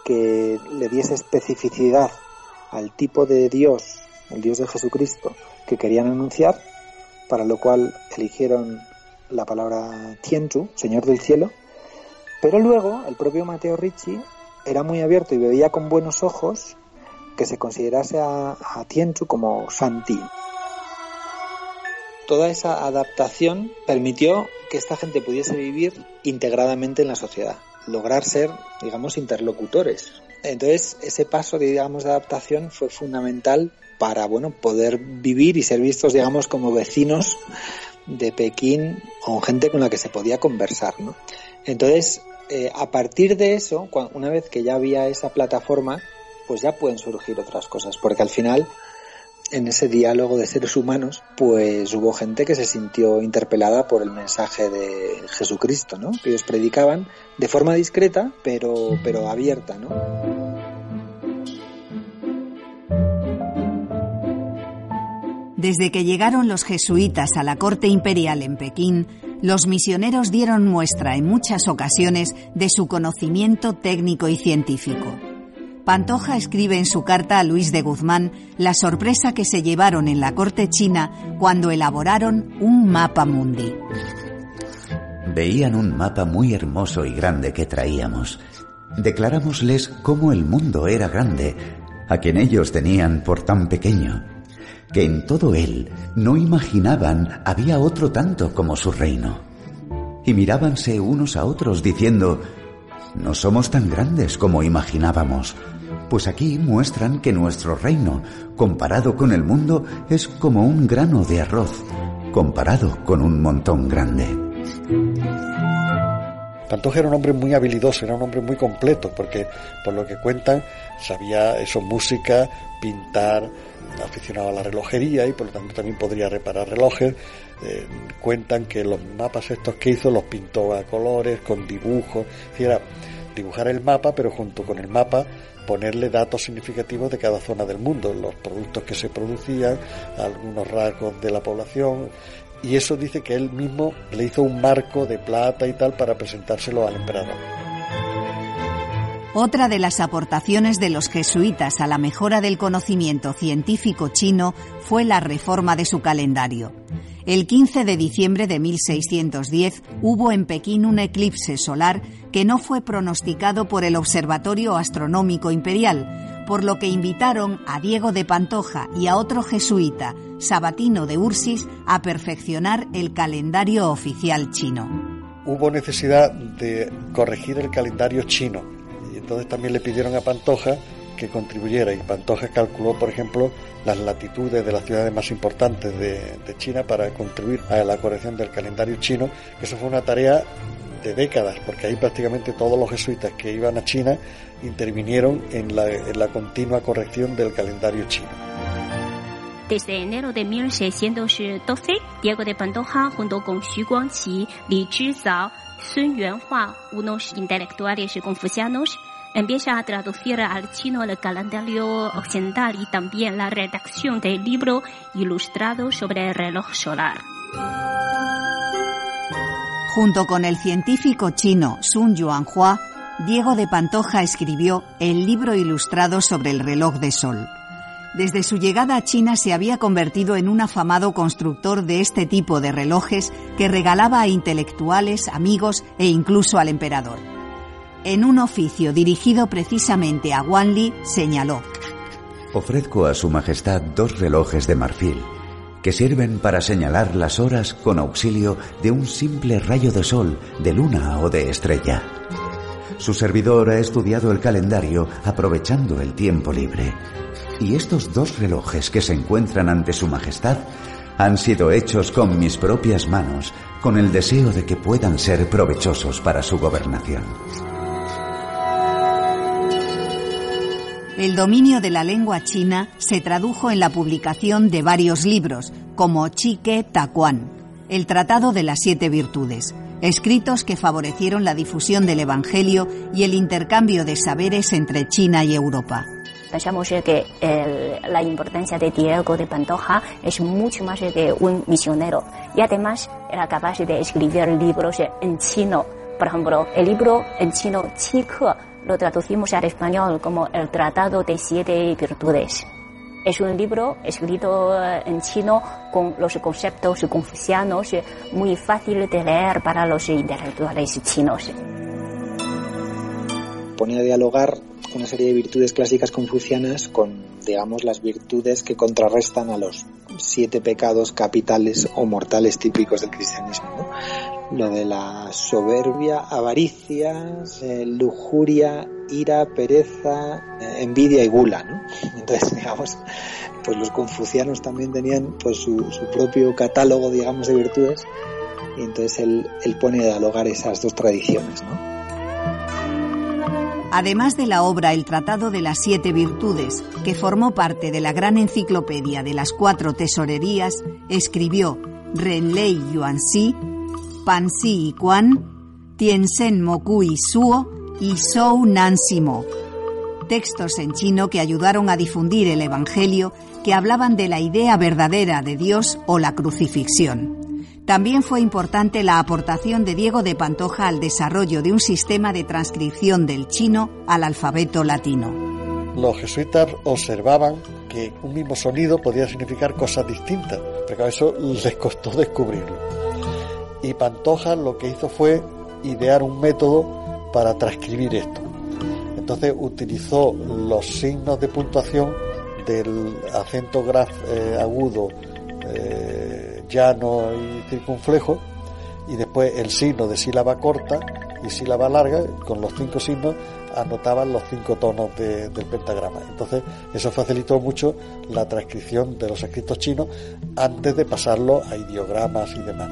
que le diese especificidad al tipo de Dios el Dios de Jesucristo, que querían anunciar, para lo cual eligieron la palabra Tienchu, Señor del Cielo, pero luego el propio Mateo Ricci era muy abierto y veía con buenos ojos que se considerase a, Tienchu como Santi. Toda esa adaptación permitió que esta gente pudiese vivir integradamente en la sociedad, lograr ser, digamos, interlocutores. Entonces, ese paso, digamos, de adaptación fue fundamental para bueno poder vivir y ser vistos digamos como vecinos de Pekín con gente con la que se podía conversar ¿no? entonces eh, a partir de eso una vez que ya había esa plataforma pues ya pueden surgir otras cosas porque al final en ese diálogo de seres humanos, pues hubo gente que se sintió interpelada por el mensaje de Jesucristo, ¿no? Que ellos predicaban de forma discreta, pero, pero abierta, ¿no? Desde que llegaron los jesuitas a la corte imperial en Pekín, los misioneros dieron muestra en muchas ocasiones de su conocimiento técnico y científico. Pantoja escribe en su carta a Luis de Guzmán la sorpresa que se llevaron en la corte china cuando elaboraron un mapa mundi. Veían un mapa muy hermoso y grande que traíamos. Declarámosles cómo el mundo era grande, a quien ellos tenían por tan pequeño que en todo él no imaginaban había otro tanto como su reino. Y mirábanse unos a otros diciendo, no somos tan grandes como imaginábamos, pues aquí muestran que nuestro reino, comparado con el mundo, es como un grano de arroz, comparado con un montón grande. Pantoja era un hombre muy habilidoso, era un hombre muy completo, porque por lo que cuentan, sabía eso, música, pintar, aficionado a la relojería y por lo tanto también podría reparar relojes. Eh, cuentan que los mapas estos que hizo los pintó a colores, con dibujos, era dibujar el mapa, pero junto con el mapa ponerle datos significativos de cada zona del mundo, los productos que se producían, algunos rasgos de la población, y eso dice que él mismo le hizo un marco de plata y tal para presentárselo al emperador. Otra de las aportaciones de los jesuitas a la mejora del conocimiento científico chino fue la reforma de su calendario. El 15 de diciembre de 1610 hubo en Pekín un eclipse solar que no fue pronosticado por el Observatorio Astronómico Imperial, por lo que invitaron a Diego de Pantoja y a otro jesuita, Sabatino de Ursis, a perfeccionar el calendario oficial chino. Hubo necesidad de corregir el calendario chino entonces también le pidieron a Pantoja que contribuyera y Pantoja calculó, por ejemplo, las latitudes de las ciudades más importantes de, China para contribuir a la corrección del calendario chino. Eso fue una tarea de décadas, porque ahí prácticamente todos los jesuitas que iban a China intervinieron en la, en la continua corrección del calendario chino. Desde enero de 1612, Diego de Pantoja, junto con Xu Guangqi, Li Zhizao, Sun Yuanhua, unos intelectuales confucianos, empieza a traducir al chino el calendario occidental y también la redacción del libro ilustrado sobre el reloj solar. Junto con el científico chino Sun Yuanhua, Diego de Pantoja escribió el libro ilustrado sobre el reloj de sol. Desde su llegada a China se había convertido en un afamado constructor de este tipo de relojes que regalaba a intelectuales, amigos e incluso al emperador. En un oficio dirigido precisamente a Wanli, señaló: Ofrezco a Su Majestad dos relojes de marfil que sirven para señalar las horas con auxilio de un simple rayo de sol, de luna o de estrella. Su servidor ha estudiado el calendario aprovechando el tiempo libre y estos dos relojes que se encuentran ante Su Majestad han sido hechos con mis propias manos, con el deseo de que puedan ser provechosos para su gobernación. El dominio de la lengua china se tradujo en la publicación de varios libros, como Chique Taquan, el Tratado de las Siete Virtudes, escritos que favorecieron la difusión del Evangelio y el intercambio de saberes entre China y Europa pensamos que la importancia de Diego de Pantoja es mucho más que un misionero y además era capaz de escribir libros en chino. Por ejemplo, el libro en chino Chike lo traducimos al español como El Tratado de Siete Virtudes. Es un libro escrito en chino con los conceptos confucianos muy fácil de leer para los intelectuales chinos. Ponía a dialogar una serie de virtudes clásicas confucianas con, digamos, las virtudes que contrarrestan a los siete pecados capitales o mortales típicos del cristianismo. Lo de la soberbia, avaricia, eh, lujuria, ira, pereza, eh, envidia y gula. ¿no? Entonces, digamos, pues los confucianos también tenían pues su, propio catálogo, digamos, de virtudes y entonces él, él pone a dialogar esas dos tradiciones. ¿no? Además de la obra El Tratado de las Siete Virtudes, que formó parte de la gran enciclopedia de las cuatro tesorerías, escribió Renlei Yuanxi, Panxi y Quan, Tiansen Mokui Suo y Shou Nansi Mo. Textos en chino que ayudaron a difundir el Evangelio que hablaban de la idea verdadera de Dios o la crucifixión. También fue importante la aportación de Diego de Pantoja al desarrollo de un sistema de transcripción del chino al alfabeto latino. Los jesuitas observaban que un mismo sonido podía significar cosas distintas, pero eso les costó descubrirlo. Y Pantoja lo que hizo fue idear un método para transcribir esto. Entonces utilizó los signos de puntuación del acento graf eh, agudo eh, llano y circunflejo, y después el signo de sílaba corta y sílaba larga, con los cinco signos anotaban los cinco tonos del pentagrama. Entonces, eso facilitó mucho la transcripción de los escritos chinos antes de pasarlo a ideogramas y demás.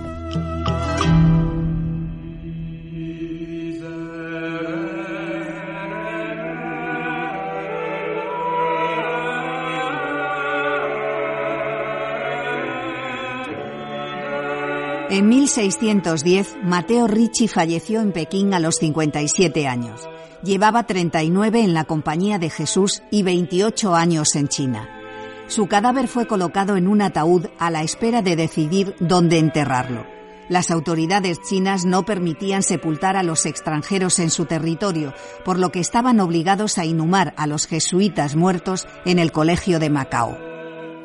En 1610, Mateo Ricci falleció en Pekín a los 57 años. Llevaba 39 en la Compañía de Jesús y 28 años en China. Su cadáver fue colocado en un ataúd a la espera de decidir dónde enterrarlo. Las autoridades chinas no permitían sepultar a los extranjeros en su territorio, por lo que estaban obligados a inhumar a los jesuitas muertos en el Colegio de Macao.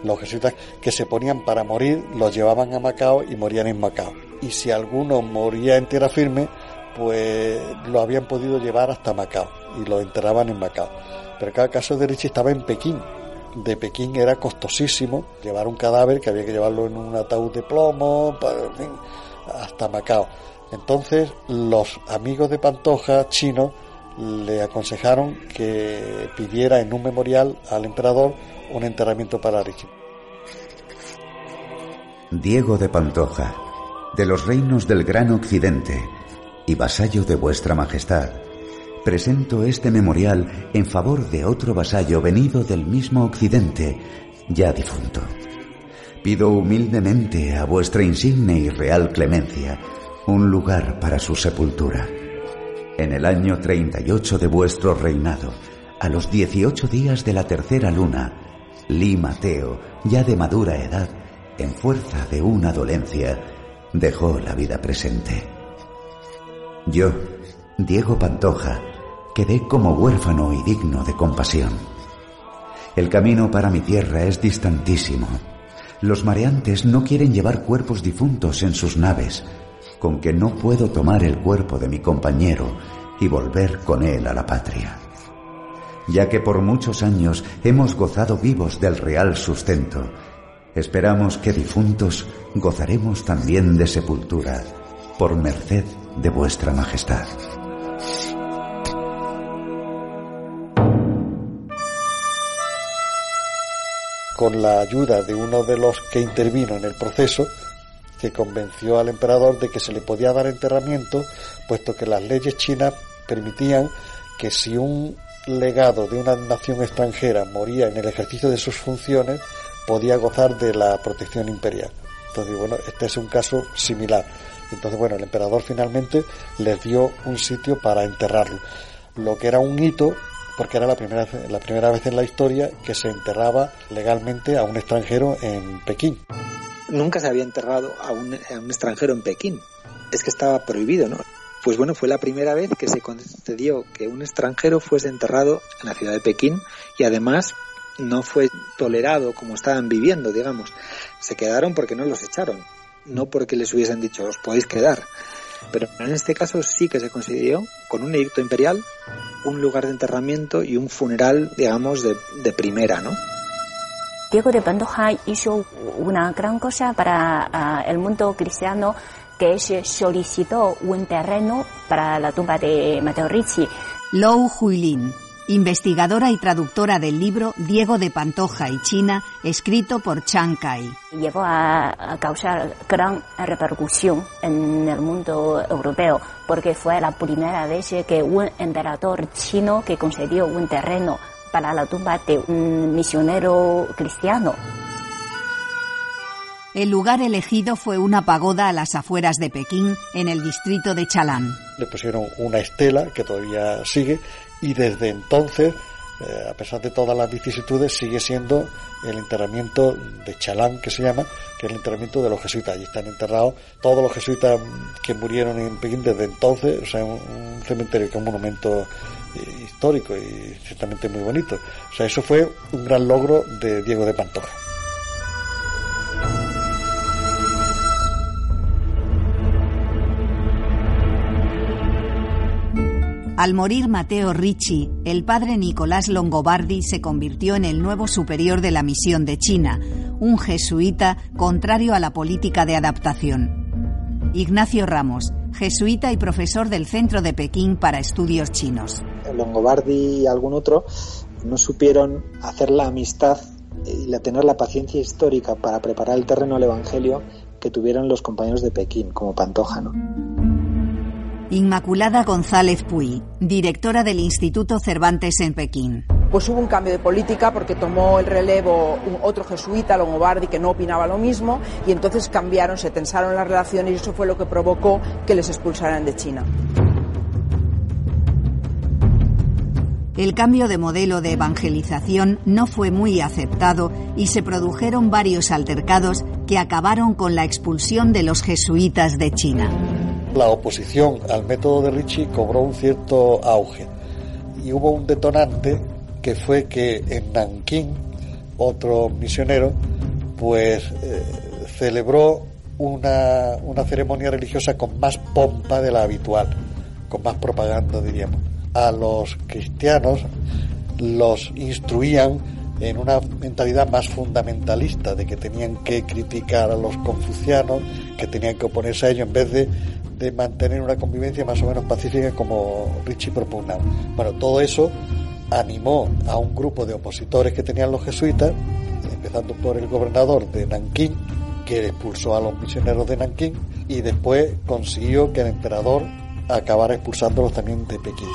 Los jesuitas que se ponían para morir los llevaban a Macao y morían en Macao. Y si alguno moría en tierra firme, pues lo habían podido llevar hasta Macao y lo enterraban en Macao. Pero cada caso de Richie estaba en Pekín. De Pekín era costosísimo llevar un cadáver que había que llevarlo en un ataúd de plomo hasta Macao. Entonces los amigos de Pantoja chinos le aconsejaron que pidiera en un memorial al emperador un enterramiento para. Diego de Pantoja, de los reinos del Gran Occidente y vasallo de vuestra Majestad, presento este memorial en favor de otro vasallo venido del mismo Occidente, ya difunto. Pido humildemente a vuestra insigne y real clemencia un lugar para su sepultura. En el año 38 de vuestro reinado, a los 18 días de la tercera luna, Li Mateo, ya de madura edad, en fuerza de una dolencia, dejó la vida presente. Yo, Diego Pantoja, quedé como huérfano y digno de compasión. El camino para mi tierra es distantísimo. Los mareantes no quieren llevar cuerpos difuntos en sus naves, con que no puedo tomar el cuerpo de mi compañero y volver con él a la patria. Ya que por muchos años hemos gozado vivos del real sustento, esperamos que difuntos gozaremos también de sepultura, por merced de vuestra majestad. con la ayuda de uno de los que intervino en el proceso, que convenció al emperador de que se le podía dar enterramiento, puesto que las leyes chinas permitían que si un legado de una nación extranjera moría en el ejercicio de sus funciones, podía gozar de la protección imperial. Entonces, bueno, este es un caso similar. Entonces, bueno, el emperador finalmente les dio un sitio para enterrarlo. Lo que era un hito porque era la primera, la primera vez en la historia que se enterraba legalmente a un extranjero en Pekín. Nunca se había enterrado a un, a un extranjero en Pekín. Es que estaba prohibido, ¿no? Pues bueno, fue la primera vez que se concedió que un extranjero fuese enterrado en la ciudad de Pekín y además no fue tolerado como estaban viviendo, digamos. Se quedaron porque no los echaron, no porque les hubiesen dicho os podéis quedar. Pero en este caso sí que se concedió, con un edicto imperial, un lugar de enterramiento y un funeral, digamos, de, primera, ¿no? Diego de Pantoja hizo una gran cosa para uh, el mundo cristiano que es solicitó un terreno para la tumba de Mateo Ricci. Lou Huilin, investigadora y traductora del libro Diego de Pantoja y China, escrito por Chang Kai. Llevó a, a, causar gran repercusión en el mundo europeo porque fue la primera vez que un emperador chino que concedió un terreno para la tumba de un misionero cristiano. El lugar elegido fue una pagoda a las afueras de Pekín, en el distrito de Chalán. Le pusieron una estela que todavía sigue y desde entonces, eh, a pesar de todas las vicisitudes, sigue siendo el enterramiento de Chalán, que se llama, que es el enterramiento de los jesuitas. Allí están enterrados todos los jesuitas que murieron en Pekín desde entonces, o sea, un, un cementerio que es un monumento eh, histórico y ciertamente muy bonito. O sea, eso fue un gran logro de Diego de Pantoja. Al morir Mateo Ricci, el padre Nicolás Longobardi se convirtió en el nuevo superior de la misión de China, un jesuita contrario a la política de adaptación. Ignacio Ramos, jesuita y profesor del Centro de Pekín para Estudios Chinos. Longobardi y algún otro no supieron hacer la amistad y tener la paciencia histórica para preparar el terreno al Evangelio que tuvieron los compañeros de Pekín, como Pantoja. Inmaculada González Puy, directora del Instituto Cervantes en Pekín. Pues hubo un cambio de política porque tomó el relevo un otro jesuita, Longobardi, que no opinaba lo mismo, y entonces cambiaron, se tensaron las relaciones y eso fue lo que provocó que les expulsaran de China. El cambio de modelo de evangelización no fue muy aceptado y se produjeron varios altercados que acabaron con la expulsión de los jesuitas de China la oposición al método de Ricci cobró un cierto auge y hubo un detonante que fue que en Nankín otro misionero pues eh, celebró una, una ceremonia religiosa con más pompa de la habitual, con más propaganda diríamos. A los cristianos los instruían en una mentalidad más fundamentalista, de que tenían que criticar a los confucianos, que tenían que oponerse a ellos en vez de de mantener una convivencia más o menos pacífica como Richie propugnaba. Bueno, todo eso animó a un grupo de opositores que tenían los jesuitas, empezando por el gobernador de Nankín, que expulsó a los misioneros de Nankín, y después consiguió que el emperador acabara expulsándolos también de Pekín.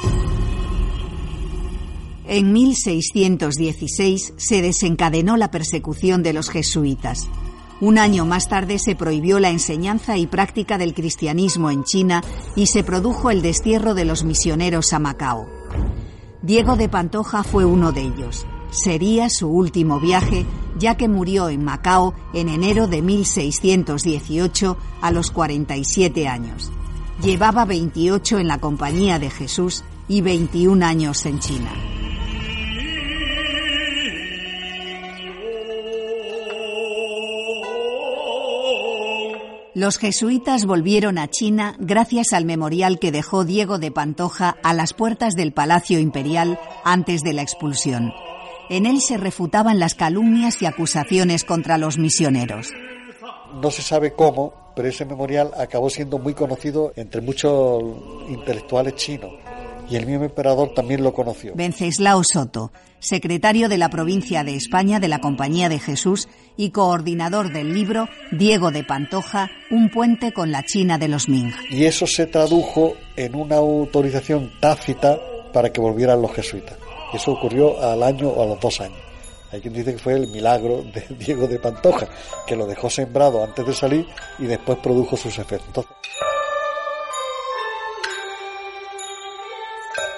En 1616 se desencadenó la persecución de los jesuitas. Un año más tarde se prohibió la enseñanza y práctica del cristianismo en China y se produjo el destierro de los misioneros a Macao. Diego de Pantoja fue uno de ellos. Sería su último viaje, ya que murió en Macao en enero de 1618 a los 47 años. Llevaba 28 en la Compañía de Jesús y 21 años en China. Los jesuitas volvieron a China gracias al memorial que dejó Diego de Pantoja a las puertas del Palacio Imperial antes de la expulsión. En él se refutaban las calumnias y acusaciones contra los misioneros. No se sabe cómo, pero ese memorial acabó siendo muy conocido entre muchos intelectuales chinos y el mismo emperador también lo conoció. Venceslao Soto, secretario de la provincia de España de la Compañía de Jesús y coordinador del libro Diego de Pantoja, Un puente con la China de los Ming. Y eso se tradujo en una autorización tácita para que volvieran los jesuitas. Eso ocurrió al año o a los dos años. Hay quien dice que fue el milagro de Diego de Pantoja, que lo dejó sembrado antes de salir y después produjo sus efectos.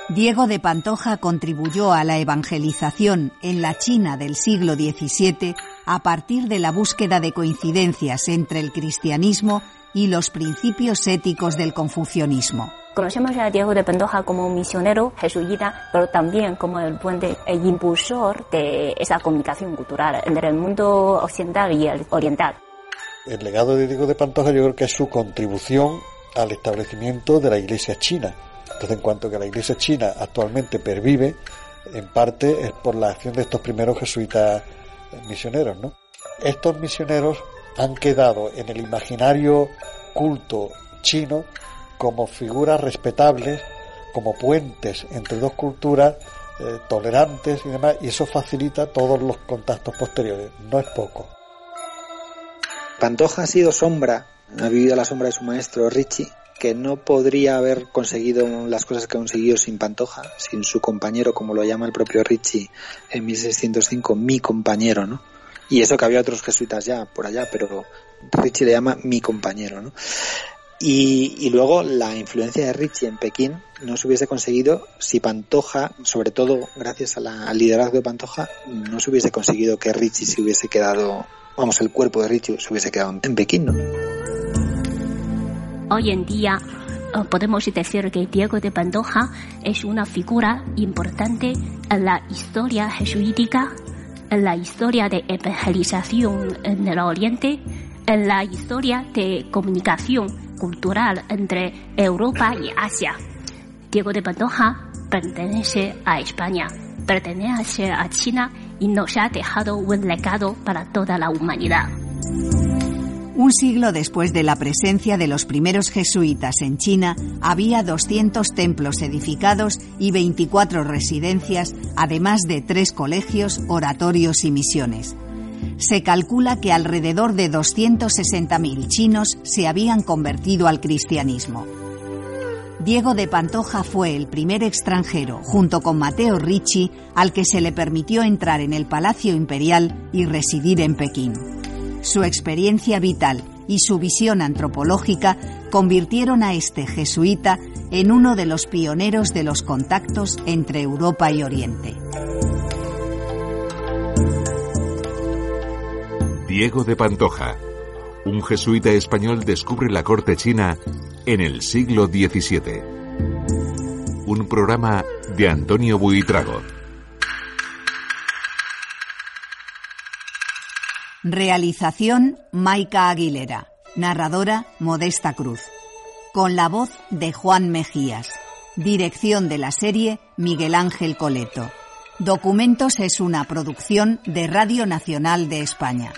Diego de Pantoja contribuyó a la evangelización en la China del siglo XVII a partir de la búsqueda de coincidencias entre el cristianismo y los principios éticos del confucianismo. Conocemos a Diego de Pantoja como misionero jesuita, pero también como el puente e impulsor de esa comunicación cultural entre el mundo occidental y el oriental. El legado de Diego de Pantoja yo creo que es su contribución al establecimiento de la Iglesia china. Entonces, en cuanto que la Iglesia china actualmente pervive, en parte es por la acción de estos primeros jesuitas misioneros, ¿no? Estos misioneros han quedado en el imaginario culto chino como figuras respetables, como puentes entre dos culturas eh, tolerantes y demás, y eso facilita todos los contactos posteriores, no es poco. Pantoja ha sido sombra, ha vivido a la sombra de su maestro Richie, que no podría haber conseguido las cosas que ha conseguido sin Pantoja, sin su compañero, como lo llama el propio Richie en 1605, mi compañero, ¿no? Y eso que había otros jesuitas ya por allá, pero Richie le llama mi compañero, ¿no? Y, luego la influencia de Richie en Pekín no se hubiese conseguido si Pantoja, sobre todo gracias al liderazgo de Pantoja, no se hubiese conseguido que Richie se hubiese quedado, vamos, el cuerpo de Richie se hubiese quedado en Pekín, ¿no? Hoy en día eh, podemos decir que Diego de Pantoja es una figura importante en la historia jesuítica, en la historia de evangelización en el Oriente, en la historia de comunicación cultural entre Europa y Asia. Diego de Pantoja pertenece a España, pertenece a China y nos ha dejado un legado para toda la humanidad. Un siglo después de la presencia de los primeros jesuitas en China, había 200 templos edificados y 24 residencias, además de tres colegios, oratorios y misiones se calcula que alrededor de 260.000 chinos se habían convertido al cristianismo. Diego de Pantoja fue el primer extranjero, junto con Mateo Ricci, al que se le permitió entrar en el Palacio Imperial y residir en Pekín. Su experiencia vital y su visión antropológica convirtieron a este jesuita en uno de los pioneros de los contactos entre Europa y Oriente. Diego de Pantoja, un jesuita español descubre la corte china en el siglo XVII. Un programa de Antonio Buitrago. Realización Maica Aguilera. Narradora Modesta Cruz. Con la voz de Juan Mejías. Dirección de la serie Miguel Ángel Coleto. Documentos es una producción de Radio Nacional de España.